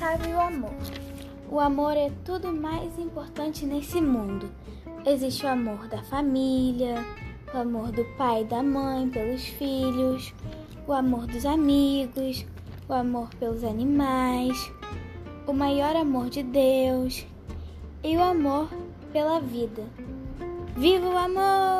sabe o amor. O amor é tudo mais importante nesse mundo. Existe o amor da família, o amor do pai e da mãe pelos filhos, o amor dos amigos, o amor pelos animais, o maior amor de Deus e o amor pela vida. Viva o amor!